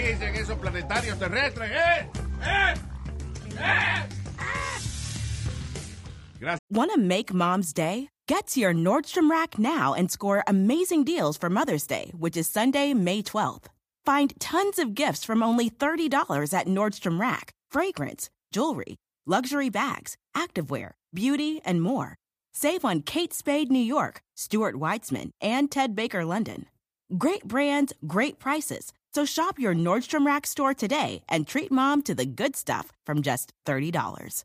Dicen esos planetarios terrestres, eh? ¿Eh? ¿Eh? Gracias. Want to make mom's day? Get to your Nordstrom Rack now and score amazing deals for Mother's Day, which is Sunday, May 12th. Find tons of gifts from only $30 at Nordstrom Rack fragrance, jewelry, luxury bags, activewear, beauty, and more. Save on Kate Spade New York, Stuart Weitzman, and Ted Baker London. Great brands, great prices. So shop your Nordstrom Rack store today and treat mom to the good stuff from just $30.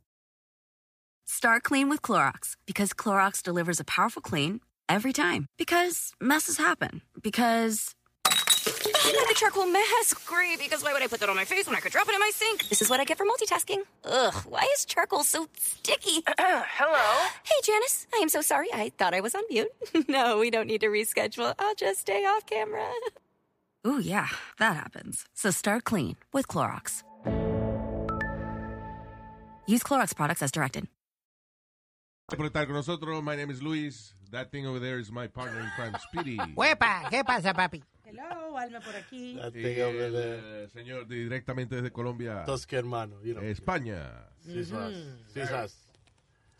Start clean with Clorox because Clorox delivers a powerful clean every time. Because messes happen. Because. the charcoal mask. Great, because why would I put that on my face when I could drop it in my sink? This is what I get for multitasking. Ugh, why is charcoal so sticky? Hello? Hey, Janice. I am so sorry. I thought I was on mute. no, we don't need to reschedule. I'll just stay off camera. Ooh, yeah, that happens. So start clean with Clorox. Use Clorox products as directed. Por estar con nosotros, my name is Luis. That thing over there is my partner in crime, Speedy. ¡Huepa! ¿Qué pasa, papi? Hello, Alma por aquí. That Y thing over el there. eh, señor directamente desde Colombia, Tosca hermano, you know. España. Sisas. Sisas.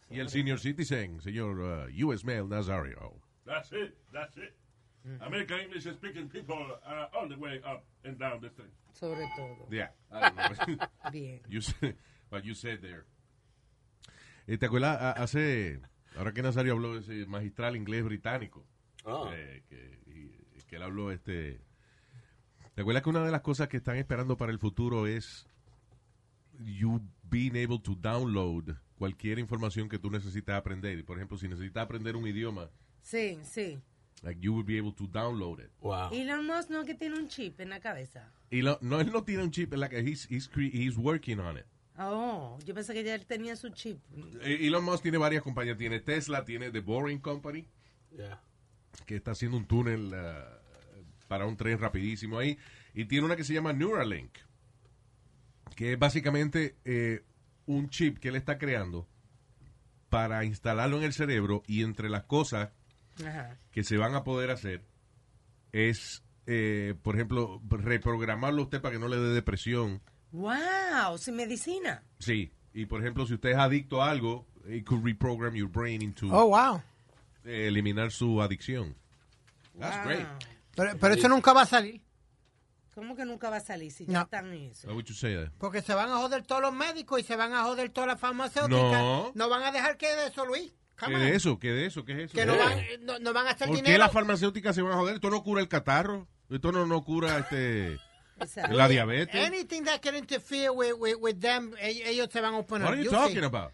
Y el senior citizen, señor uh, U.S. Mail Nazario. That's it. That's it. American English speaking people are all the way up and down the street. Sobre todo. Yeah. Know. Bien. you said, what you said there. Eh, ¿Te acuerdas? A- Hace, ahora que Nazario habló de ese magistral inglés británico, Ah. eh, que, y- que él habló este... ¿Te acuerdas que una de las cosas que están esperando para el futuro es you being able to download cualquier información que tú necesitas aprender? Por ejemplo, si necesitas aprender un idioma, Sí, sí. Like you will be able to download it. Wow. Elon Musk no que tiene un chip en la cabeza. Y lo- no, él no tiene un chip, like he's, he's, cre- he's working on it. Oh, yo pensé que ya él tenía su chip. Eh, Elon Musk tiene varias compañías. Tiene Tesla, tiene The Boring Company, Yeah. que está haciendo un túnel ah, para un tren rapidísimo ahí. Y tiene una que se llama Neuralink, que es básicamente eh, un chip que él está creando para instalarlo en el cerebro y entre las cosas Ajá. que se van a poder hacer es, eh, por ejemplo, reprogramarlo a usted para que no le dé depresión. Wow, sin medicina. Sí, y por ejemplo, si usted es adicto a algo, it could reprogram your brain into Oh, wow. eh, eliminar su adicción. That's Wow. great. Pero, pero eso nunca va a salir. ¿Cómo que nunca va a salir si No. ya están en eso? Why would you say that? Porque se van a joder todos los médicos y se van a joder todas las farmacéuticas. No. No van a dejar que de eso, Luis. ¿Qué de eso? ¿Qué de eso? ¿Qué es eso? Que no Eh, van, no, no van a hacer ¿Por qué dinero. las farmacéuticas se van a joder? Esto no cura el catarro. Esto no, no cura este la diabetes. Anything that can interfere with, with, with them, ellos, se van a oponer. What are you You talking see. about?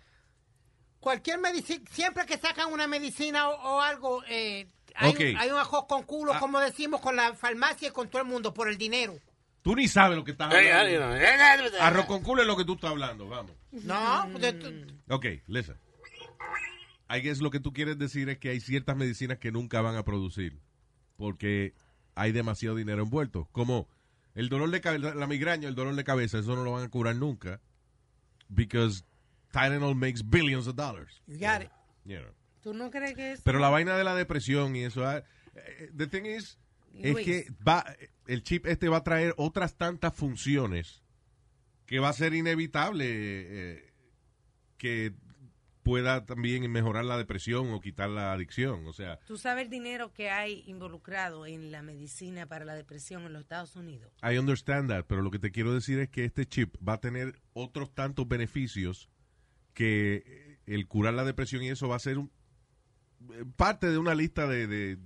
Cualquier medicina, siempre que sacan una medicina o, o algo, eh, hay, Ok. un, hay un ajo con culo, Ah. como decimos, con la farmacia y con todo el mundo, por el dinero. Tú ni sabes lo que estás hablando. eh, eh, Arroz con culo es lo que tú estás hablando, vamos. No, tú- Ok, listen. I guess lo que tú quieres decir es que hay ciertas medicinas que nunca van a producir porque hay demasiado dinero envuelto. Como el dolor de cabeza, la migraña, el dolor de cabeza, eso no lo van a curar nunca because Tylenol makes billions of dollars. you got it. You know. ¿Tú no crees que es? Pero la vaina de la depresión y eso, ah, eh, the thing is, es que va, el chip este va a traer otras tantas funciones que va a ser inevitable eh, que pueda también mejorar la depresión o quitar la adicción. O sea, ¿Tú sabes el dinero que hay involucrado en la medicina para la depresión en los Estados Unidos? I understand that, pero lo que te quiero decir es que este chip va a tener otros tantos beneficios que eh, el curar la depresión y eso va a ser un- eh, parte de una lista de, de, de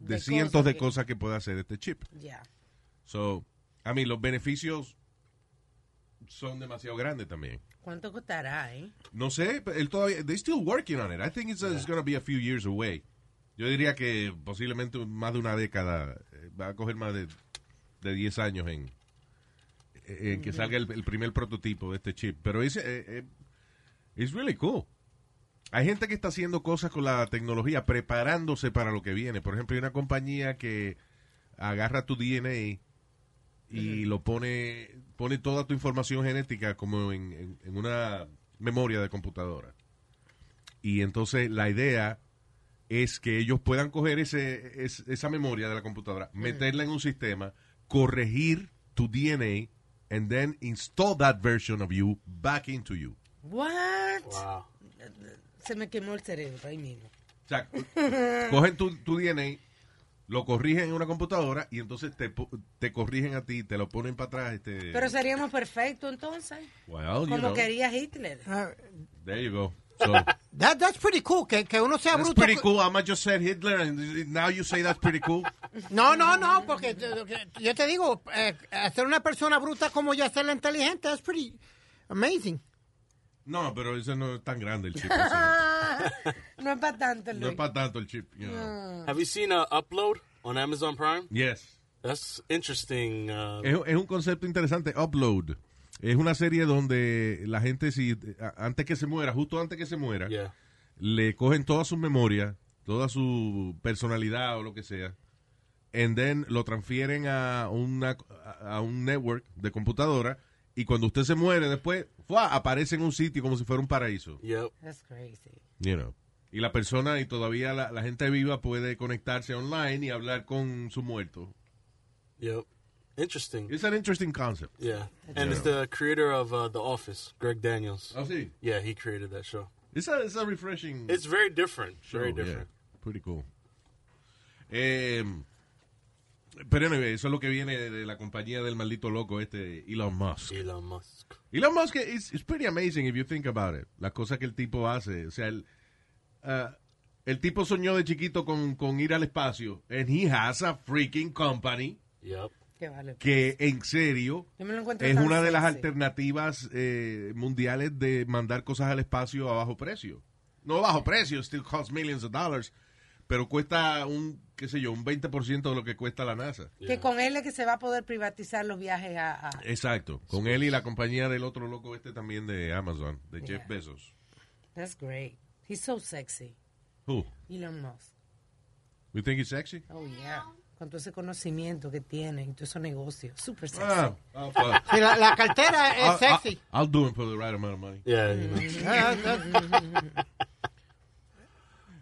De cientos cosas de que- cosas que puede hacer este chip. Ya. So, a mí los beneficios son demasiado grandes también. ¿Cuánto costará, eh? No sé, él todavía, they're still working on it. I think it's, it's going to be a few years away. Yo diría que posiblemente más de una década, eh, va a coger más de, de 10 años en, en que salga el, el primer prototipo de este chip. Pero es, eh, eh, it's really cool. Hay gente que está haciendo cosas con la tecnología, preparándose para lo que viene. Por ejemplo, hay una compañía que agarra tu DNA y lo pone, pone toda tu información genética como en, en- en una memoria de computadora. Y entonces la idea es que ellos puedan coger ese, es- esa memoria de la computadora, meterla en un sistema, corregir tu DNA, and then install that version of you back into you. What? Wow. Se me quemó el cerebro ahí mismo. O sea, cogen tu, tu DNA, lo corrigen en una computadora y entonces te, te corrigen a ti, te lo ponen para atrás. Este, Pero seríamos perfectos entonces. well, Como know, quería Hitler. there you go. So, That, that's pretty cool, que, que uno sea that's bruto. pretty cool. I just said Hitler and now you say that's pretty cool. No, no, no, porque yo, te digo, eh, hacer una persona bruta como yo hacerla inteligente es pretty amazing. No, pero ese no es tan grande el chip. no es para tanto, No es para tanto el chip. you know. Have you seen uh, Upload on Amazon Prime? Yes. That's interesting. Uh, Es, es un concepto interesante, Upload. Es una serie donde la gente, si a- antes que se muera, justo antes que se muera, yeah. le cogen toda su memoria, toda su personalidad o lo que sea, and then lo transfieren a, una, a a un network de computadora y cuando usted se muere después, ¡fua! aparece en un sitio como si fuera un paraíso. Yep. That's crazy. You know. Y la persona y todavía la, la gente viva puede conectarse online y hablar con su muerto. Yep. Interesting. It's an interesting concept. Yeah. And it's the creator of uh, The Office, Greg Daniels. Oh, sí. Yeah, he created that show. It's a, it's a refreshing It's very different. Very show, yeah. different. Pretty cool. Eh, pero anyway, eso es lo que viene de la compañía del maldito loco este Elon Musk. Elon Musk. Elon Musk is, is pretty amazing if you think about it. Las cosas que el tipo hace. O sea, el, ah, el tipo soñó de chiquito con, con ir al espacio. And he has a freaking company Yep. Qué vale. que en serio Yo me lo encuentro es una de las alternativas eh, mundiales de mandar cosas al espacio a bajo precio. No bajo precio, still costs millions of dollars, pero cuesta un, qué sé yo, un 20% de lo que cuesta la NASA. Que con él es que se va a poder privatizar los viajes a... a- Exacto, con él y la compañía del otro loco este también de Amazon, de Jeff Yeah. Bezos. That's great. He's so sexy. Who? Elon Musk. You think he's sexy? Oh, yeah. Con todo ese conocimiento que tiene y todos esos negocios. Super sexy. Ah, oh, fuck. Sí, la, la cartera es I'll, sexy. I'll, I'll do it for the right amount of money. Yeah. You know.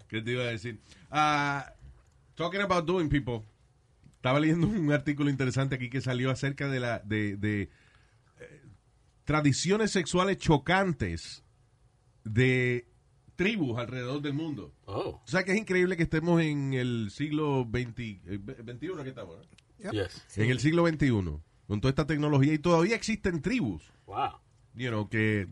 ¿Qué te iba a decir? Ah, talking about doing people. Estaba leyendo un artículo interesante aquí que salió acerca de la de, de, eh, tradiciones sexuales chocantes de tribus alrededor del mundo. Oh. O sea que es increíble que estemos en el siglo XX, eh, 21 que estamos, ¿no? Yes. En el siglo XXI, con toda esta tecnología y todavía existen tribus, Wow. you know, que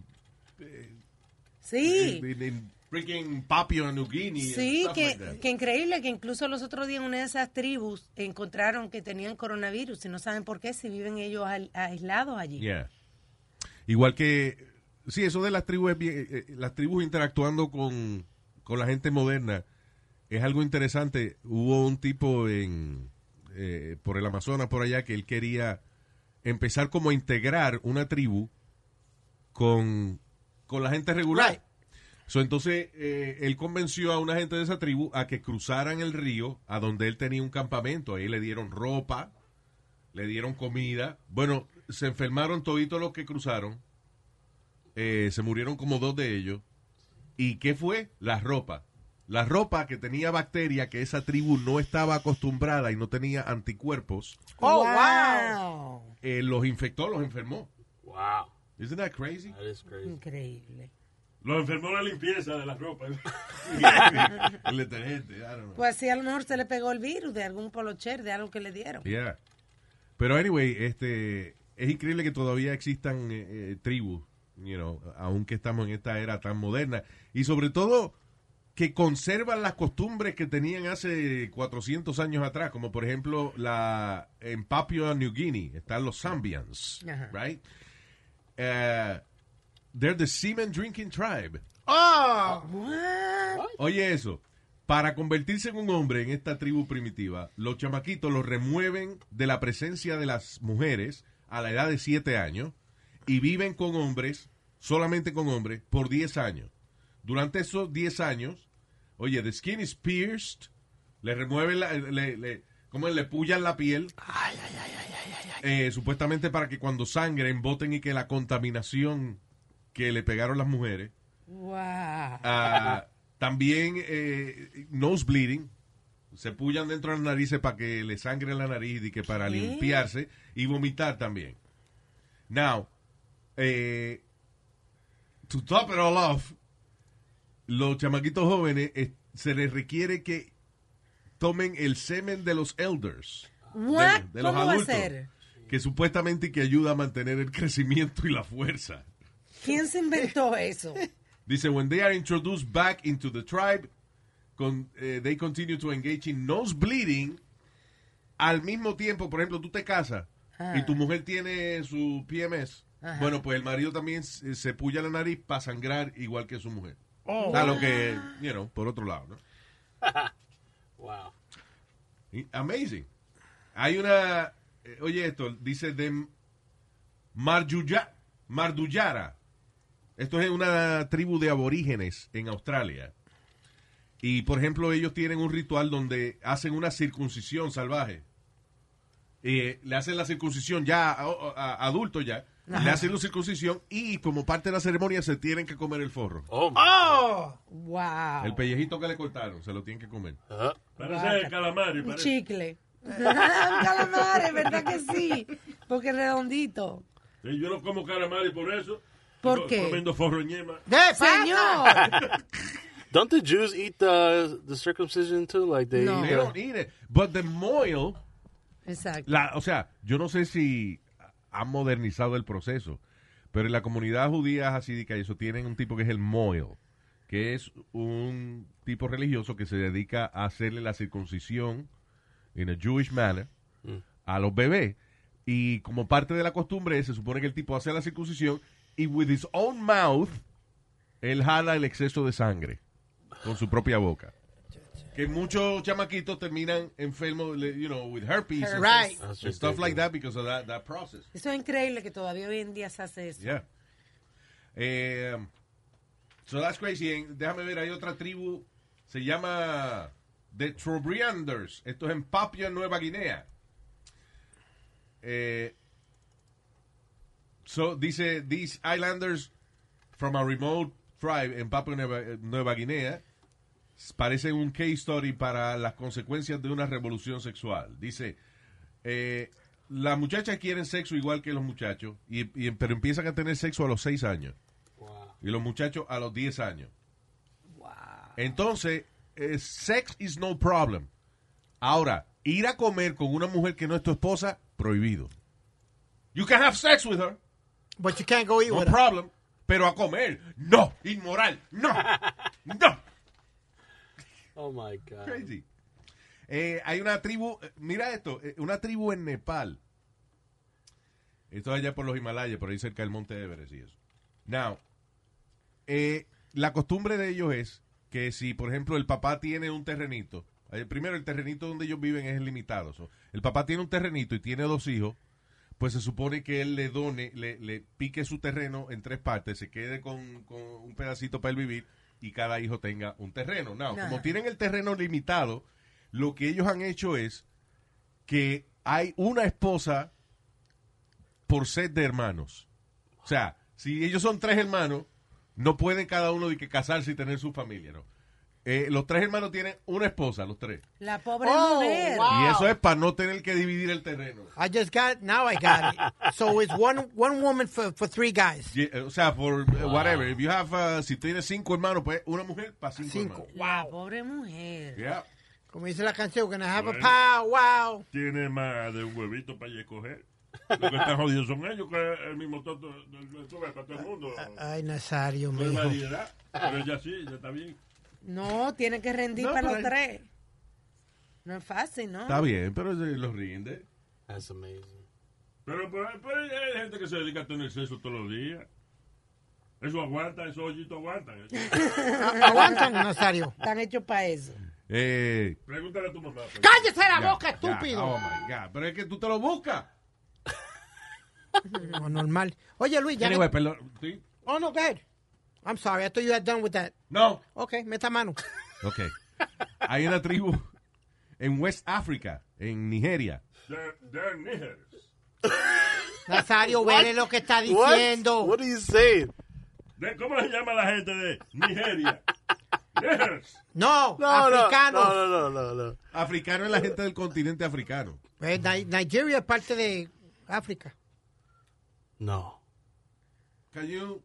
Sí. en, en freaking and Sí, que, like que increíble que incluso los otros días una de esas tribus encontraron que tenían coronavirus y no saben por qué si viven ellos aislados allí. Yeah. Igual que, sí, eso de las tribus, eh, eh, las tribus interactuando con, con la gente moderna es algo interesante. Hubo un tipo en, eh, por el Amazonas, por allá, que él quería empezar como a integrar una tribu con, con la gente regular. Right. So, entonces, eh, él convenció a una gente de esa tribu a que cruzaran el río a donde él tenía un campamento. Ahí le dieron ropa, le dieron comida. Bueno, se enfermaron toditos los que cruzaron. Eh, se murieron como dos de ellos. ¿Y qué fue? La ropa. La ropa que tenía bacteria que esa tribu no estaba acostumbrada y no tenía anticuerpos, Oh, wow. eh, los infectó, los enfermó. Wow. Isn't that crazy? That is crazy. Increíble. Lo enfermó la limpieza de la ropa. el detergente, I don't know. Pues sí, a lo mejor se le pegó el virus de algún polocher, de algo que le dieron. Yeah. Pero anyway, este es increíble que todavía existan eh, eh, tribus, you know, aunque estamos en esta era tan moderna y sobre todo que conservan las costumbres que tenían hace 400 años atrás, como por ejemplo la en Papua New Guinea están los Zambians, Ajá. right? Uh, they're the semen drinking tribe. Oh, Oye eso, para convertirse en un hombre en esta tribu primitiva, los chamaquitos los remueven de la presencia de las mujeres a la edad de 7 años y viven con hombres, solamente con hombres, por 10 años. Durante esos 10 años, oye, the skin is pierced, le remueven la, le, le, ¿cómo es? le pullan la piel, eh, supuestamente para que cuando sangren, voten y que la contaminación que le pegaron las mujeres Wow. Ah, también eh, nose bleeding. Se pullan dentro de las narices para que le sangre la nariz y que para ¿Qué? limpiarse y vomitar también. Now, eh, to top it all off, los chamaquitos jóvenes eh, se les requiere que tomen el semen de los elders. What? De, de los ¿Cómo va a adultos. ser? Que supuestamente que ayuda a mantener el crecimiento y la fuerza. ¿Quién se inventó eso? Dice, when they are introduced back into the tribe, con, eh, they continue to engage in nose bleeding. Al mismo tiempo, por ejemplo, tú te casas Ah. y tu mujer tiene su PMS. Ajá. Bueno, pues el marido también se, se puya la nariz para sangrar igual que su mujer. Oh. A lo que, you know, por otro lado, ¿no? Wow. Amazing. Hay una, eh, oye esto, dice de Marjuya, Marduyara. Esto es una tribu de aborígenes en Australia. Y, por ejemplo, ellos tienen un ritual donde hacen una circuncisión salvaje. Eh, le hacen la circuncisión ya a, a- adulto ya. Le hacen la circuncisión y como parte de la ceremonia se tienen que comer el forro. Oh, oh. Wow. El pellejito que le cortaron, se lo tienen que comer. Uh, Parece calamari. Un chicle. Un calamar, ¿verdad que sí? Porque es redondito. Sí, yo no como calamari por eso. ¿Por qué? Comiendo forro. ¿Qué pasa? Señor. don't the Jews eat the the circumcision too? Like they No. eat They the- don't eat it. But the moil Exacto. La, o sea, yo no sé si han modernizado el proceso, pero en la comunidad judía hasídica y eso tienen un tipo que es el moil, que es un tipo religioso que se dedica a hacerle la circuncisión in a Jewish manner a los bebés y como parte de la costumbre se supone que el tipo hace la circuncisión y with his own mouth él jala el exceso de sangre con su propia boca. Que muchos chamaquitos terminan enfermos, you know, with herpes and- Right. And stuff like that because of that, that process. Eso es increíble que todavía hoy en día se hace eso. Yeah. Eh, so that's crazy. En- déjame ver, hay otra tribu, se llama The Trobrianders. Esto es en Papua Nueva Guinea. Eh, so dice, these islanders from a remote tribe en Papua Nueva, Nueva Guinea parecen un case story para las consecuencias de una revolución sexual. Dice, eh, las muchachas quieren sexo igual que los muchachos, y, y- pero empiezan a tener sexo a los 6 años. Y los muchachos a los 10 años. Entonces, eh, sex is no problem. Ahora, ir a comer con una mujer que no es tu esposa, prohibido. You can have sex with her, But you can't go eat no with her. problem. Pero a comer, no, inmoral, no, no. Oh my god. Crazy. Eh, hay una tribu, eh, mira esto, eh, una tribu en Nepal. Esto es allá por los Himalayas, por ahí cerca del monte Everest y eso. Now, eh, la costumbre de ellos es que si, por ejemplo, el papá tiene un terrenito, eh, primero el terrenito donde ellos viven es limitado. so, el papá tiene un terrenito y tiene dos hijos, pues se supone que él le done, le, le pique su terreno en tres partes, se quede con, con un pedacito para él vivir y cada hijo tenga un terreno. No, como tienen el terreno limitado, lo que ellos han hecho es que hay una esposa por set de hermanos. O sea, si ellos son tres hermanos, no pueden cada uno de que casarse y tener su familia, ¿no? Eh, los tres hermanos tienen una esposa, los tres. La pobre Oh, mujer. wow. Y eso es para no tener que dividir el terreno. I just got now I got it. So it's one one woman for, for three guys. Y, eh, O sea, por eh, whatever. If you have, uh, si tienes cinco hermanos, pues una mujer para cinco, Cinco. hermanos. La pobre mujer. Yeah. Como dice la canción, we're gonna have Bueno. a pow wow. Tiene más de un huevito para escoger. Lo que están jodidos son ellos, que el mismo toto, para todo el mundo. Ay, Nazario, No hay mijo. variedad. Pero ella sí, ella está bien. No, tiene que rendir No, para los tres. No es fácil, ¿no? Está bien, pero se los rinde. That's amazing. Pero, pero, pero hay gente que se dedica a tener sexo todos los días. Eso aguanta, esos hoyitos aguantan. Aguantan, Nazario. Están hechos para eso. Eh, Pregúntale a tu mamá. pues. ¡Cállese la ya, boca, ya. estúpido! Oh my God. Pero es que tú te lo buscas. No, normal. Oye, Luis, ya. Anyway, perdón. ¿sí? Oh, no, go ahead. I'm sorry, I thought you had done with that. No. Ok, meta mano. Ok. Hay una tribu en West Africa, en Nigeria. They're, they're niggers. Nazario, What? vele lo que está What? diciendo. What are you saying? De- ¿Cómo se llama la gente de Nigeria? Niggers. No, No, no, africanos. no, no, no, no, no. Africano es la gente del continente africano. Eh, Ni- Nigeria es parte de África. No. Can you-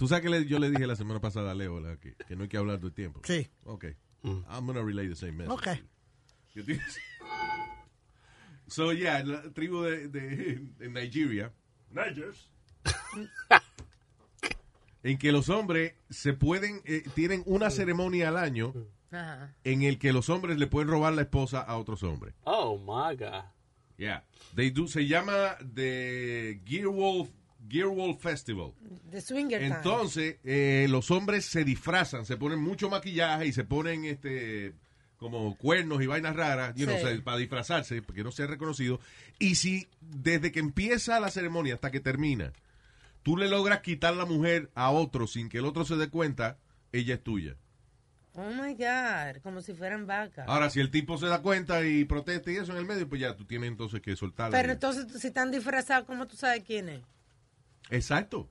Tú sabes que le- yo le dije la semana pasada a Leo que, que no hay que hablar del tiempo. Sí. Ok. I'm gonna relay the same message. Ok. So, yeah, la tribu de, de, de Nigeria, Nigers. en que los hombres se pueden, eh, tienen una ceremonia al año Ajá. en el que los hombres le pueden robar la esposa a otros hombres. Oh my God. Yeah. They do, se llama the Gearwolf, Gearwolf Festival. De Swinger Time. Entonces, eh, los hombres se disfrazan, se ponen mucho maquillaje y se ponen este como cuernos y vainas raras, you know, Sí. o sea, para disfrazarse, porque no sea reconocido. Y si desde que empieza la ceremonia hasta que termina, tú le logras quitar la mujer a otro sin que el otro se dé cuenta, ella es tuya. Oh my God, como si fueran vacas. Ahora, si el tipo se da cuenta y protesta y eso en el medio, pues ya tú tienes entonces que soltarla. Pero entonces, si están disfrazados, ¿cómo tú sabes quién es? Exacto.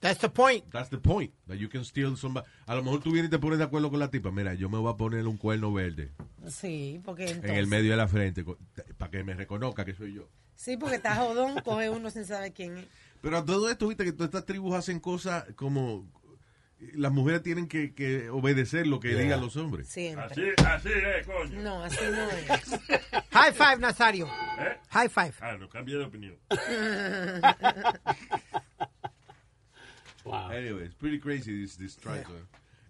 That's the point. That's the point. That you can steal somebody. A lo mejor tú vienes y te pones de acuerdo con la tipa. Mira, yo me voy a poner un cuerno verde Sí, porque entonces... en el medio de la frente para que me reconozca que soy yo. Sí, porque está jodón, coge uno sin saber quién es. Pero a todo esto, viste que todas estas tribus hacen cosas como las mujeres tienen que, que obedecer lo que Yeah. digan los hombres. Siempre. Así, así es, coño. No, así no es. High five, Nazario. ¿Eh? High five. Ah, no, cambié de opinión. Wow. Anyway, it's pretty crazy this, this man.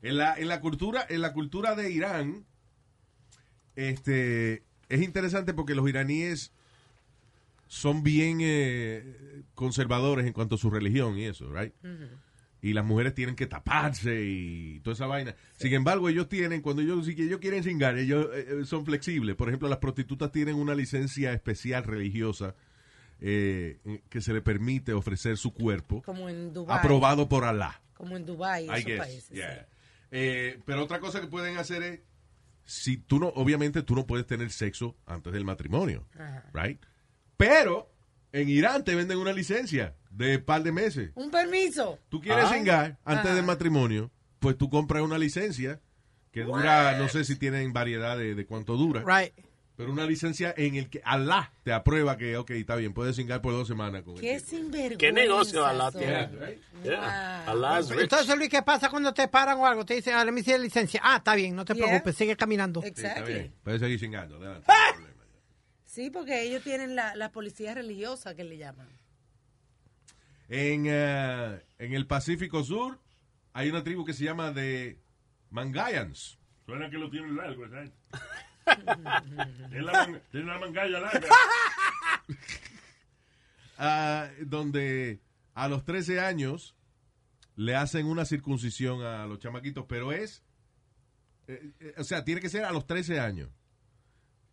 En la, en la cultura, en la cultura de Irán, este es interesante porque los iraníes son bien eh, conservadores en cuanto a su religión y eso, right? Y las mujeres tienen que taparse y toda esa vaina. Sin embargo, ellos tienen, cuando ellos, si ellos quieren cingar, ellos eh, eh, son flexibles. Por ejemplo, las prostitutas tienen una licencia especial religiosa eh, que se le permite ofrecer su cuerpo Como en Dubái. aprobado por Alá. Como en Dubái, esos guess, países. yeah. Eh, pero otra cosa que pueden hacer es, si tú no, obviamente tú no puedes tener sexo antes del matrimonio. Ajá. right? Pero en Irán te venden una licencia de par de meses. Un permiso. Tú quieres Ah. cingar antes Ajá. del matrimonio, pues tú compras una licencia que dura, no sé si tienen variedad de, de cuánto dura, Right. pero una licencia en el que Alá te aprueba que, ok, está bien, puedes cingar por dos semanas con Qué sinvergüenza. ¿Qué negocio Alá tiene? Yeah, right? Yeah. Wow. Allah's rich. Entonces, Luis, ¿qué pasa cuando te paran o algo? Te dicen, ah, le me hicieron licencia. Ah, está bien, no te Yeah. preocupes, sigue caminando. Sí, bien, puedes seguir cingando. adelante, ¡Ah! no. Sí, porque ellos tienen la, la policía religiosa que le llaman. En, eh, en el Pacífico Sur hay una tribu que se llama de Mangayans. Suena que lo tienen largo, gente. Tiene la, man- tiene la mangalla larga. ah, donde a los 13 años le hacen una circuncisión a los chamaquitos, pero es, eh, eh, o sea, tiene que ser a los 13 años.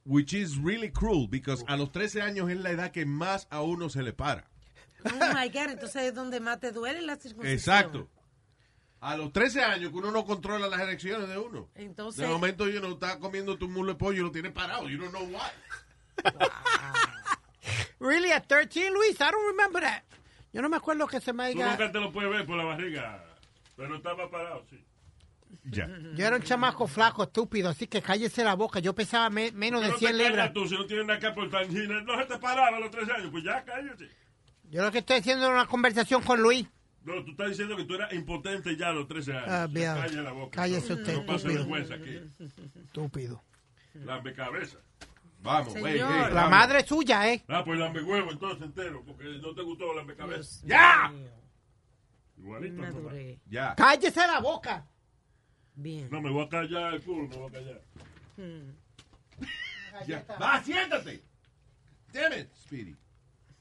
Which is really cruel, because a los 13 años es la edad que más a uno se le para. Oh my God, entonces es donde más te duele la circuncisión. Exacto. A los 13 años que uno no controla las erecciones de uno. Entonces, De momento, yo no está comiendo tu muslo de pollo y lo tiene parado. You don't know why. Really, at 13, Luis? I don't remember that. Yo no me acuerdo que se me Tú diga. nunca te lo puedes ver por la barriga. Pero estaba parado, sí. Ya. Yo era un chamaco flaco, estúpido, así que cállese la boca. Yo pesaba me- menos de no 100 te callas libras. tú si no tienes nada que aportar. No no se te paraba a los 13 años, pues ya cállate. Yo lo que estoy haciendo es una conversación con Luis. No, tú estás diciendo que tú eras impotente ya a los 13 años. Ah, bien. Calla la boca. Cállese usted, No pasa vergüenza aquí. Estúpido. Lambe cabeza. Vamos, Señor. hey, hey, La vamos. madre es suya, ¿eh? Ah, pues lambe huevo entonces entero, porque no te gustó lambe cabeza. ¡Ya! Igualito. me papá. duré. Ya. Cállese la boca. Bien. No, me voy a callar el culo, me voy a callar. Ya. Va, siéntate. Damn it, Speedy.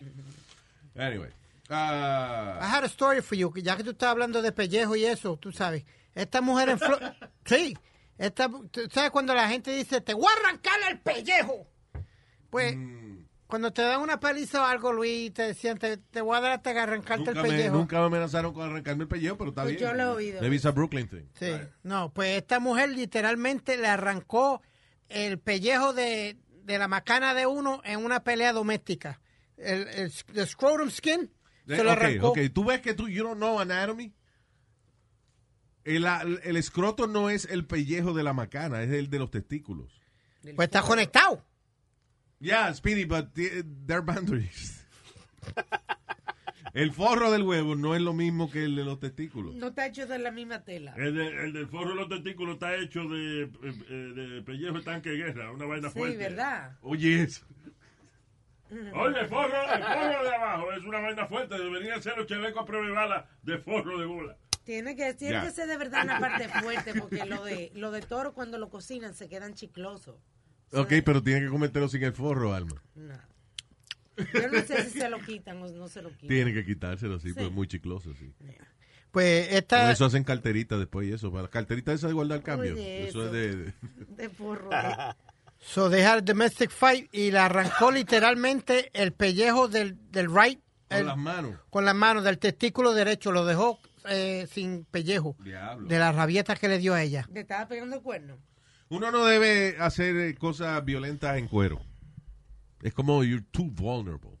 Anyway. ah, I had a story for you, ya que tú estás hablando de pellejo y eso, tú sabes. Esta mujer en Flor... sí. Esta, tú ¿Sabes cuando la gente dice, te voy a arrancar el pellejo? Pues, Mm. cuando te dan una paliza o algo, Luis, te decían, te, te voy a dar hasta que arrancarte nunca, el me, pellejo. nunca me amenazaron con arrancarme el pellejo, pero está Pues bien. yo lo he oído. Maybe it's a Brooklyn thing. Sí, no, pues esta mujer literalmente le arrancó el pellejo de, de la macana de uno en una pelea doméstica. El, el, el scrotum skin se lo ok, arrancó. ok. Tú ves que tú, you don't know anatomy. El, el escroto no es el pellejo de la macana, es el de los testículos. Pues está conectado. Yeah, Speedy, but the- there are boundaries. el forro del huevo no es lo mismo que el de los testículos. No está hecho de la misma tela. El, de- el del forro de los testículos está hecho de, eh, eh, de pellejo de tanque de guerra, una vaina Sí, fuerte. ¿verdad? Oye, eso. Oye, el forro, el forro de abajo es una vaina fuerte. Deberían ser los chalecos a prueba de bala de forro de bola. Tiene que, tiene que ser de verdad una parte fuerte, porque lo de, lo de toro cuando lo cocinan se quedan chiclosos. Ok, pero tiene que cometerlo sin el forro, Alma. No. Yo no sé si se lo quitan o no se lo quitan. Tiene que quitárselo, sí, Sí. pues es muy chicloso, sí. Pues Por esta... eso hacen carteritas después y eso. Para carteritas esa de guardar cambio. Oye, eso eso. es de... de- De porro. So they had a domestic fight y le arrancó literalmente el pellejo del, del right. Con el- las manos. Con las manos del testículo derecho. Lo dejó eh, sin pellejo. Diablo. De la rabieta que le dio a ella. Le estaba pegando el cuerno. Uno no debe hacer eh, cosas violentas en cuero. Es como you're too vulnerable.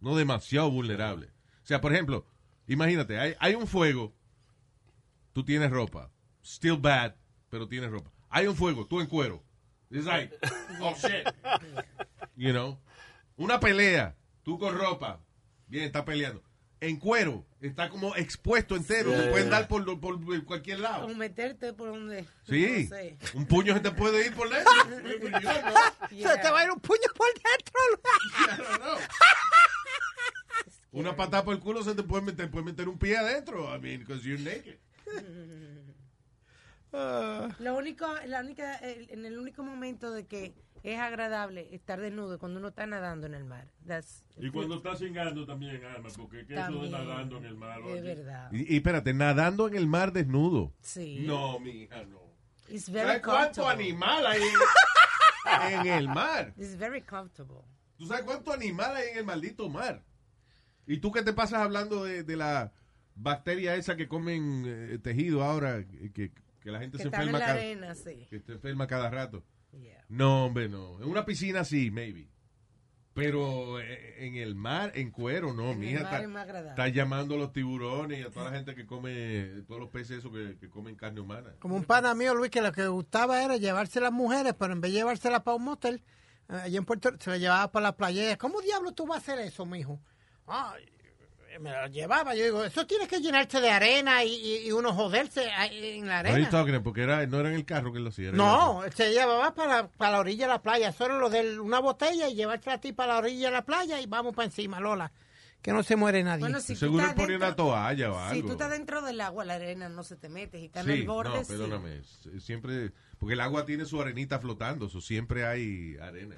No demasiado vulnerable. O sea, por ejemplo, imagínate, hay, hay un fuego, tú tienes ropa. Still bad, pero tienes ropa. Hay un fuego, tú en cuero. It's like, oh shit. You know. Una pelea, tú con ropa. Bien, está peleando. En cuero, está como expuesto entero. Sí. Te pueden dar por, por- por cualquier lado. O meterte por donde. Sí, No sé. un puño se te puede ir por dentro. Se te va a ir un puño por dentro. Una patada por el culo se te puede meter, puede meter un pie adentro. I mean, because you're naked. Lo único, la única, el- en el único momento de que es agradable estar desnudo es cuando uno está nadando en el mar. That's- Y cuando estás cingando también, Alma, porque ¿qué es eso de También. nadando en el mar? Es verdad. Y, y espérate, nadando en el mar desnudo. Sí. No, mija, no. It's very ¿Sabes cuánto comfortable. animal hay en, en el mar? It's very comfortable. ¿Tú sabes cuánto animal hay en el maldito mar? ¿Y tú qué te pasas hablando de, de la bacteria esa que comen eh, tejido ahora? Que, que la gente Que se están en enferma la cada, arena, sí. que se enferma cada rato. Yeah. No, hombre, no. En una piscina sí, maybe. Pero eh, en el mar, en cuero, no, En mija. Está, llamando a los tiburones y a toda la gente que come, todos los peces esos que, que comen carne humana. Como un pana mío, Luis, que lo que gustaba era llevarse las mujeres, pero en vez de llevárselas para un motel, eh, allí en Puerto se las llevaba para la playa. ¿Cómo diablo tú vas a hacer eso, mijo? Ay, me las llevaba. Yo digo, eso tiene que llenarse de arena y, y- y uno joderse ahí en la arena. talking about? Porque era, no era en el carro que lo hacía. No, se llevaba para, para la orilla de la playa. Solo lo de una botella y llevarse a ti para la orilla de la playa y vamos para encima, Lola. Que no se muere nadie. Bueno, si tú Seguro ponía una dentro- toalla o Si algo. tú estás dentro del agua, la arena no se te mete. Si estás en el borde, no, perdóname. Siempre, porque el agua tiene su arenita flotando, eso siempre hay arena.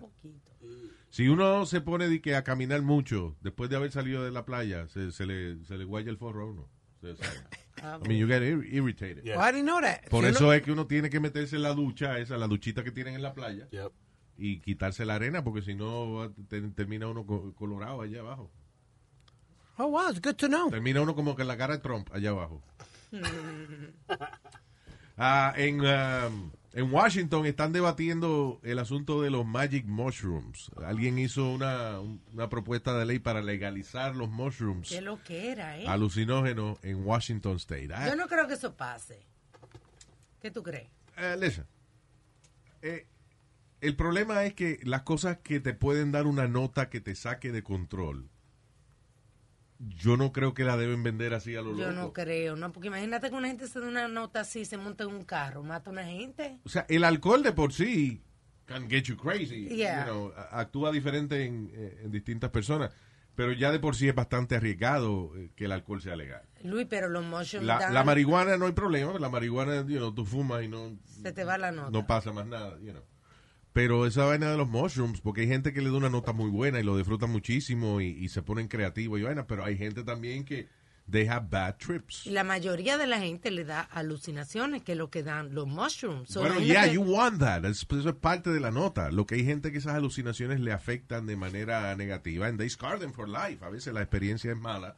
Si uno se pone de que a caminar mucho, después de haber salido de la playa, se, se le, se le guaya el forro a uno. Se sabe. I mean, you get ir- irritated. Well, I didn't know that. Por Si eso uno- es que uno tiene que meterse en la ducha, esa, la duchita que tienen en la playa, Yep. y quitarse la arena, porque si no te- termina uno co- colorado allá abajo. Oh, wow, it's good to know. Termina uno como que la cara de Trump allá abajo. Ah, en, um, en Washington están debatiendo el asunto de los magic mushrooms. Alguien hizo una, una propuesta de ley para legalizar los mushrooms Qué lo que era, ¿eh? alucinógenos en Washington State. Ah, Yo no creo que eso pase. ¿Qué tú crees? eh, listen. Eh, el problema es que las cosas que te pueden dar una nota que te saque de control, yo no creo que la deben vender así a lo Yo loco. no creo, ¿no? Porque imagínate que una gente se da una nota así, se monta en un carro, mata a una gente. O sea, el alcohol de por sí can get you crazy. Yeah. You know, actúa diferente en, eh, en distintas personas. Pero ya de por sí es bastante arriesgado eh, que el alcohol sea legal. Luis, pero los mushrooms La, la marihuana no hay problema. La marihuana, you know, tú fumas y no, se te va la nota. no pasa más nada. You know. Pero esa vaina de los mushrooms, porque hay gente que le da una nota muy buena y lo disfruta muchísimo y, y se ponen creativos y vaina, pero hay gente también que they have bad trips. Y la mayoría de la gente le da alucinaciones, que es lo que dan los mushrooms. So, Bueno, yeah, you want that. Es- Eso es parte de la nota. Lo que hay gente que esas alucinaciones le afectan de manera negativa and they scar them for life. A veces la experiencia es mala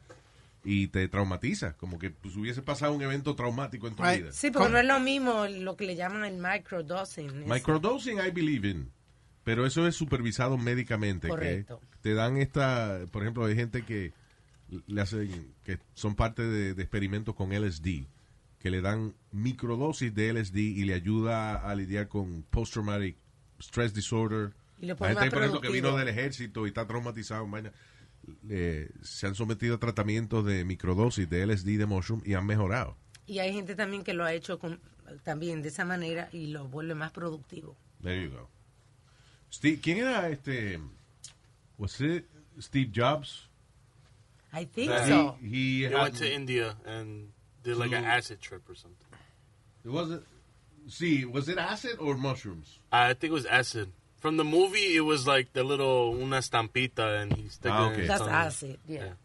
y te traumatiza, como que pues, hubiese pasado un evento traumático en tu vida. Sí, porque no es lo mismo lo que le llaman el microdosing. Microdosing, I believe in. Pero eso es supervisado médicamente. que Correcto. te dan esta, por ejemplo, hay gente que le hacen, que son parte de, de experimentos con LSD, que le dan microdosis de LSD y le ayuda a lidiar con post-traumatic stress disorder. Y lo La gente, por ejemplo, que vino del ejército y está traumatizado, le- se han sometido a tratamientos de microdosis de LSD de mushroom y han mejorado. Y hay gente también que lo ha hecho con- también de esa manera y lo vuelve más productivo. There you go. Steve, ¿Quién era este? Was it Steve Jobs? I think That so. He, he He had- went to India and did like an acid trip or something. Was it? See, was it acid or mushrooms? I think it was acid. From the movie, it was like the little una estampita, and he stuck Ah, okay. That's acid, yeah.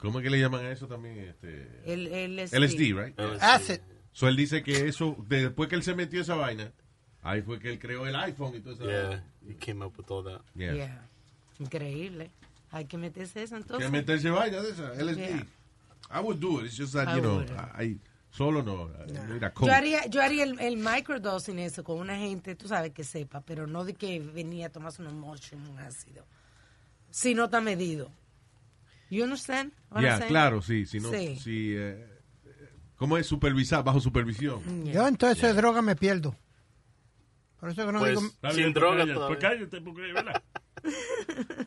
¿Cómo es que le llaman a eso también? Este, El, LSD, right? LSD. Acid. So él dice que eso, de- después que él se metió esa vaina, ahí fue que él creó el iPhone y todo eso. Yeah, he came up with all that. Yeah. Yeah. Increíble. Hay que meterse eso entonces. Que meterse vaina de esa, LSD. Yeah. I would do it. It's just that, I you know, wouldn't. I, solo no. Mira, Yo haría, yo haría el, el microdosing eso con una gente, tú sabes, que sepa, pero no de que venía a tomarse unos mushrooms, un ácido. Si no está medido. You understand? Ya, claro, sí. Si no, Sí. si, eh, ¿Cómo es supervisar? Bajo supervisión. Yo entonces de droga me pierdo. Por eso que no Pues, digo... Está Sin bien, pues droga cállate, todavía. Pues cállate, porque, ¿verdad?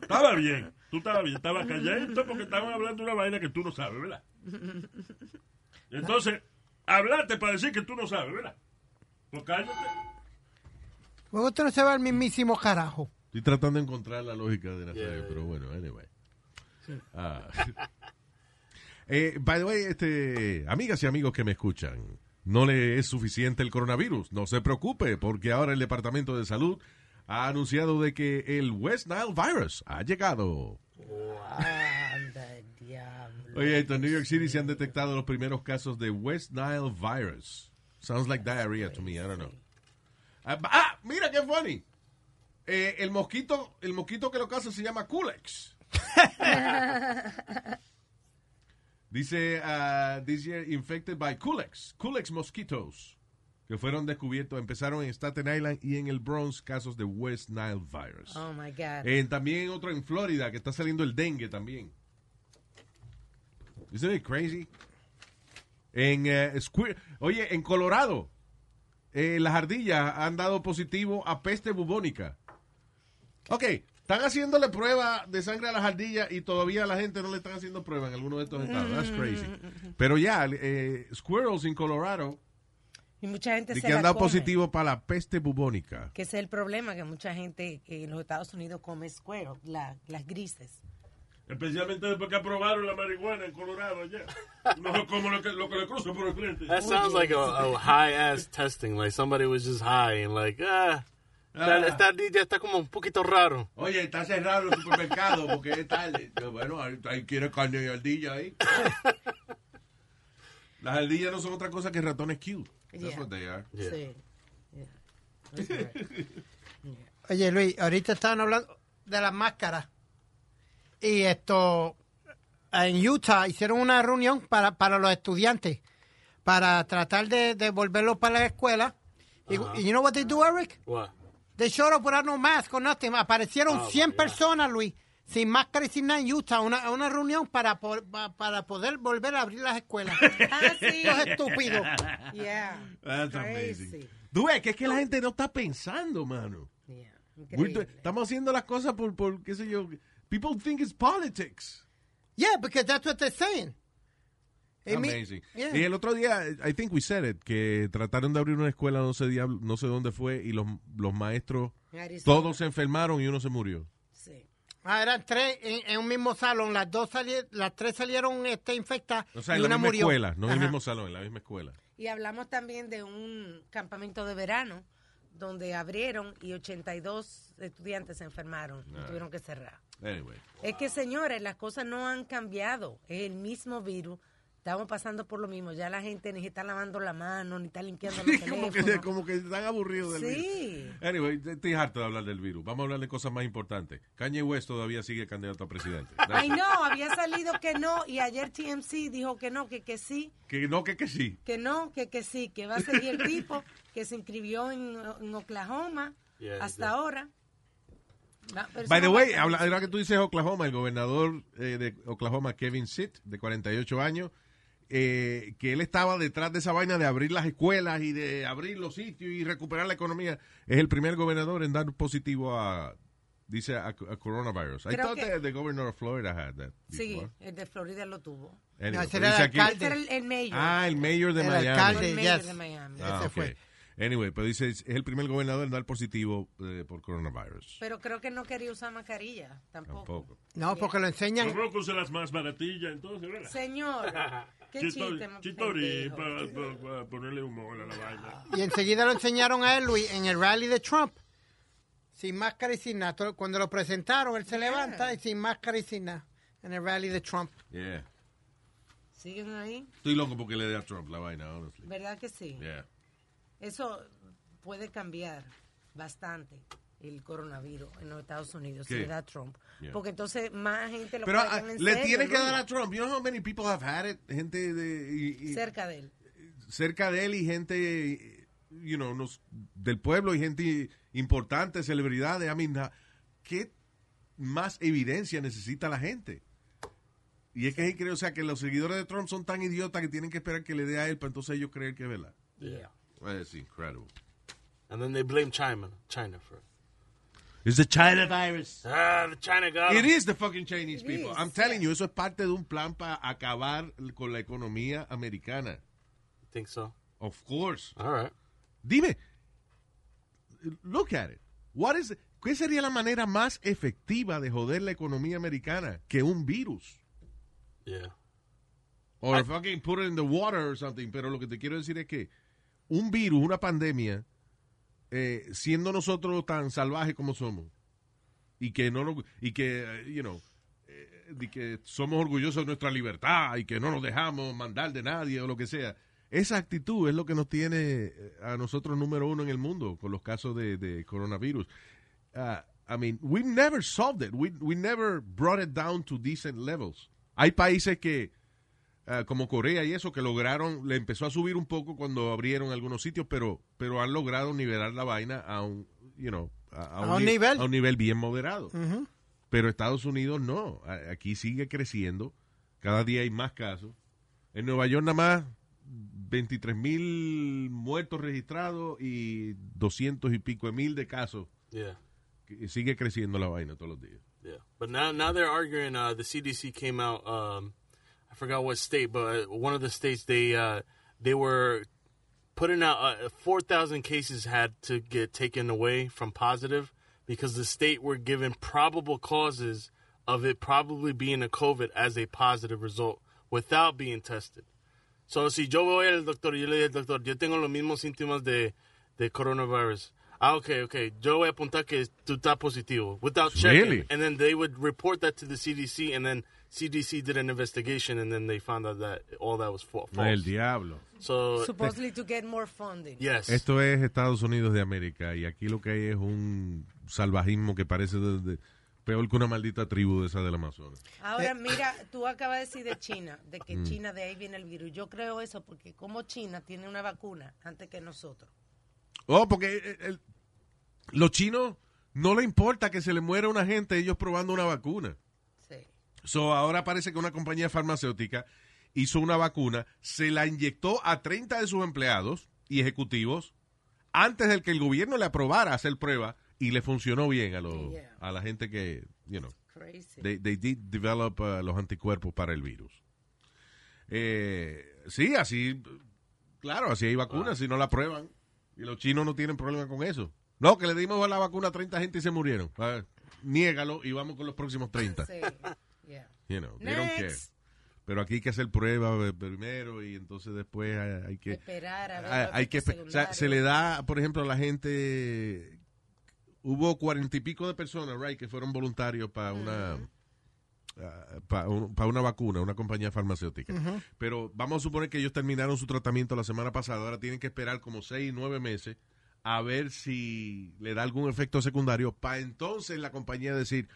estaba bien. Tú estabas bien. Estabas calladito porque estaban hablando de una vaina que tú no sabes, ¿verdad? Entonces, hablaste para decir que tú no sabes, ¿verdad? Pues cállate. Luego usted no se va al mismísimo carajo. Estoy tratando de encontrar la lógica de la Yeah, serie, yeah. pero bueno, anyway. Ah. Eh, by the way, este, amigas y amigos que me escuchan, no le es suficiente el coronavirus. No se preocupe, porque ahora el Departamento de Salud ha anunciado de que el West Nile virus ha llegado. Diablo. Oye, esto, en New York City se han detectado los primeros casos de West Nile virus. Sounds like diarrhea to me, I don't know. Ah, ah, mira qué funny. Eh, el mosquito, el mosquito que lo causa se llama Culex. Dice, uh, this year infected by Culex, Culex mosquitoes, que fueron descubiertos, empezaron en Staten Island y en el Bronx casos de West Nile virus. Oh my God. Eh, también otro en Florida, que está saliendo el dengue también. Isn't it crazy? En eh, Squir- Oye, en Colorado, eh, las ardillas han dado positivo a peste bubónica. Ok, están haciéndole prueba de sangre a las ardillas y todavía a la gente no le están haciendo prueba en alguno de estos estados. That's crazy. Pero ya, eh, squirrels en Colorado, Y mucha gente de se que la han dado come. positivo para la peste bubónica. Que ese es el problema, que mucha gente que en los Estados Unidos come squirrel, la- las grises. Especialmente después que aprobaron la marihuana en Colorado allá. No como lo que, lo que le cruza por el frente. That sounds like a, a high ass testing. Like somebody was just high and like, ah, esta, Ah. esta ardilla está como un poquito raro. Oye, está cerrado el supermercado porque es tarde. Bueno, ahí, ahí quiere carne de ardilla ahí. Las ardillas no son otra cosa que ratones cute. That's Yeah. what they are. Sí. Yeah. Right. Oye, Luis, ahorita estaban hablando de las máscaras. Y esto, en Utah hicieron una reunión para, para los estudiantes, para tratar de, de volverlos para la escuela. Y, Ajá. y you know what they do, Eric? What? They showed up without no mask or nothing. Aparecieron Oh, 100 my God. personas, Luis, sin máscara y sin nada en Utah, una, una reunión para, para poder volver a abrir las escuelas. Ah, sí. Los estúpidos. Yeah. That's Crazy. amazing. Tú ves que es que la gente no está pensando, mano. Yeah. Estamos haciendo las cosas por, por, qué sé yo. People think it's politics. Yeah, because that's what they're saying. It Amazing. yeah. Y el otro día, I think we said it, que trataron de abrir una escuela, no sé, diablo- no sé dónde fue, y los, los maestros, Arizona. todos se enfermaron y uno se murió. Sí. Ah, eran tres en, en un mismo salón. Las dos sali- las tres salieron este, infectadas O sea, y en la una misma murió. escuela, no en el Ajá. mismo salón, en la misma escuela. Y hablamos también de un campamento de verano donde abrieron y 82 estudiantes se enfermaron y tuvieron que cerrar. Anyway. Es que, señores, las cosas no han cambiado. Es el mismo virus. Estamos pasando por lo mismo. Ya la gente ni está lavando la mano, ni está limpiando los como, que, teléfonos. como que están aburridos del Sí. virus. Anyway, estoy harto de hablar del virus. Vamos a hablar de cosas más importantes. Kanye West todavía sigue candidato a presidente. Ay, no, había salido que no y ayer TMC dijo que no, que, que sí, Que no, que, que sí. que no, que, que sí, que va a seguir el tipo que se inscribió en, en Oklahoma Yeah, hasta yeah. ahora. No, By the way, ahora que tú dices Oklahoma, el gobernador eh, de Oklahoma, Kevin Sitt, de 48 años, eh, que él estaba detrás de esa vaina de abrir las escuelas y de abrir los sitios y recuperar la economía, es el primer gobernador en dar positivo a, dice, a, a coronavirus. I Creo thought que- the, the governor of Florida had that Sí, el de Florida lo tuvo. Anyway, No, ese pero era dice el aquí- alcalde. Ese era el, el mayor. Ah, el mayor de El Miami. alcalde, El mayor yes. de Miami. Ah, Ese fue. Anyway, pero dice, es el primer gobernador en dar positivo eh, por coronavirus. Pero creo que no quería usar mascarilla tampoco. Tampoco. No, porque lo enseñan. Tampoco usa las más baratillas, entonces, ¿verdad? Señor, qué chiste pendejo. para, ponerle humor a la vaina. Y enseguida lo enseñaron a él, Luis, en el rally de Trump. Sin máscara y sin nada. Cuando lo presentaron, él se levanta y sin máscara y sin nada. En el rally de Trump. Yeah. ¿Siguen ahí? Estoy loco porque le dé a Trump la vaina, honestly. ¿Verdad que sí? Yeah. Eso puede cambiar bastante el coronavirus en los Estados Unidos ¿Qué? si le da a Trump. Yeah. Porque entonces más gente lo Pero puede ah, en le serio, tiene que ¿no? dar a Trump. You know how many people have had it? Gente de, y- y- cerca de él. cerca de él y gente, you know, unos- del pueblo y gente importante, celebridades. I mean, ¿qué más evidencia necesita la gente? Y es que es increíble, o sea, que los seguidores de Trump son tan idiotas que tienen que esperar que le dé a él para entonces ellos creer que es verdad. Yeah. Es incredible. And then they blame China, China for it. It's the China virus. Ah, the China got It is the fucking Chinese It people. is, I'm telling you, eso es parte de un plan para acabar con la economía americana. Think so? Of course. All right. Dime, look at it. What is, ¿Qué sería la manera más efectiva de joder la economía americana que un virus? Yeah. Or fucking put it in the water or something. Pero lo que te quiero decir es que un virus, una pandemia, eh, siendo nosotros tan salvajes como somos, y que no nos- y que, eh, you know, eh, que somos orgullosos de nuestra libertad y que no nos dejamos mandar de nadie o lo que sea. Esa actitud es lo que nos tiene eh, a nosotros número uno en el mundo con los casos de, de coronavirus. Uh, I mean, we never solved it. We, we never brought it down to decent levels. Hay países que, uh, como Corea y eso, que lograron, le empezó a subir un poco cuando abrieron algunos sitios, pero, pero han logrado nivelar la vaina a un, you know, a, A un ni- nivel. a un nivel bien moderado. Pero Estados Unidos no. Aquí sigue creciendo. Cada día hay más casos. En Nueva York nada más 23 mil muertos registrados y 200 y pico de mil de casos. Yeah. Que Sigue creciendo la vaina todos los días. Yeah, but now now they're arguing. Uh, the CDC came out. Um, I forgot what state, but uh, one of the states they uh, they were putting out uh, four thousand cases had to get taken away from positive because the state were given probable causes of it probably being a COVID as a positive result without being tested. So si yo voy al doctor yo le digo al doctor, yo tengo los mismos síntomas de, de coronavirus. Ah, okay, okay. Yo voy a apuntar que tú estás positivo without checking. Really? And then they would report that to the CDC and then CDC did an investigation and then they found out that all that was fa- false. El diablo. So Supposedly to get more funding. yes, Esto es Estados Unidos de América y aquí lo que hay es un salvajismo que parece de- de- peor que una maldita tribu de esa del Amazonas. Ahora, mira, tú acabas de decir de China, de que Mm. China de ahí viene el virus. Yo creo eso porque como China tiene una vacuna antes que nosotros. Oh, porque el- el- los chinos no le importa que se le muera una gente ellos probando una vacuna. So, ahora parece que una compañía farmacéutica hizo una vacuna, se la inyectó a 30 de sus empleados y ejecutivos antes de que el gobierno le aprobara hacer prueba y le funcionó bien a, los, Yeah. a la gente que, you know, they, they did develop uh, los anticuerpos para el virus. Eh, sí, así, claro, así hay vacunas, si no la prueban. Y los chinos no tienen problema con eso. No, que le dimos la vacuna a 30 gente y se murieron. Niégalo y vamos con los próximos 30. Sí. Yeah. You know, they don't care. Next. Pero aquí hay que hacer pruebas eh, primero y entonces después hay, que... Esperar a ver hay, que o sea, se le da, por ejemplo, a la gente... Hubo cuarenta y pico de personas, right, que fueron voluntarios para una... para una vacuna, una compañía farmacéutica. Pero vamos a suponer que ellos terminaron su tratamiento la semana pasada, ahora tienen que esperar como seis, nueve meses a ver si le da algún efecto secundario para entonces la compañía decir,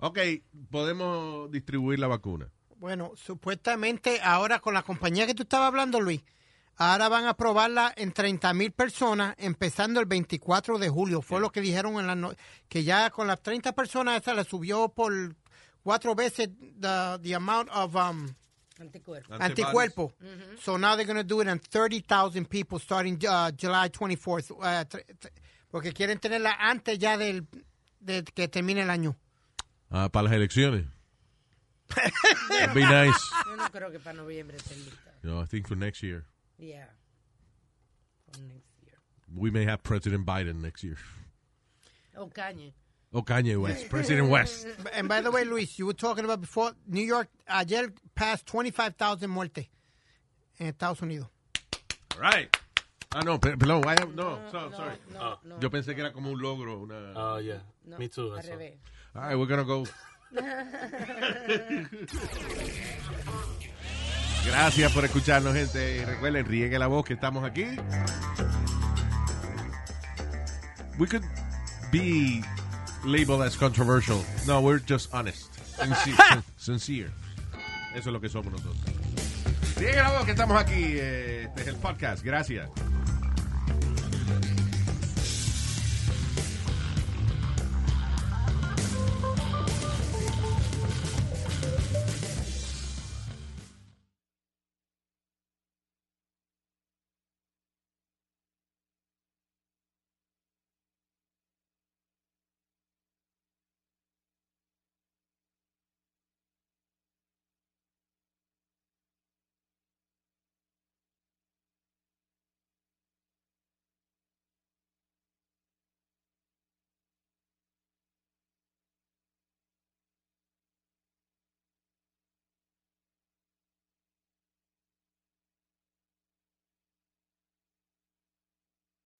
ok, podemos distribuir la vacuna. Bueno, supuestamente ahora con la compañía que tú estabas hablando, Luis, ahora van a probarla en 30 mil personas empezando el 24 de julio. Fue lo que dijeron en la no- que ya con las 30 personas esa le subió por cuatro veces the, the amount of um, Anticuerpos. anticuerpos. So now they're going to do it on 30,000 people starting uh, July 24th. uh, porque quieren tenerla antes ya del, de que termine el año. Ah, para las elecciones. That'd be nice. Yo no creo que para noviembre esté lista. No, I think for next year. Yeah. For next year. We may have President Biden next year. O Kanye. O Kanye West. President West. And by the way, Luis, you were talking about before, New York ayer passed 25,000 muertes en Estados Unidos. Right. Ah, no, per- perdón. I have- no, so- no, sorry. no, no. Yo pensé que era como un logro. Una... Oh yeah, No, me too. Al revés. All right, we're gonna go. Gracias por escucharnos, gente. Y recuerden, riegue la voz que estamos aquí. We could be labeled as controversial. No, we're just honest. Sincere. sincere. Eso es lo que somos nosotros. Riegue la voz que estamos aquí. eh, Este es el podcast. Gracias.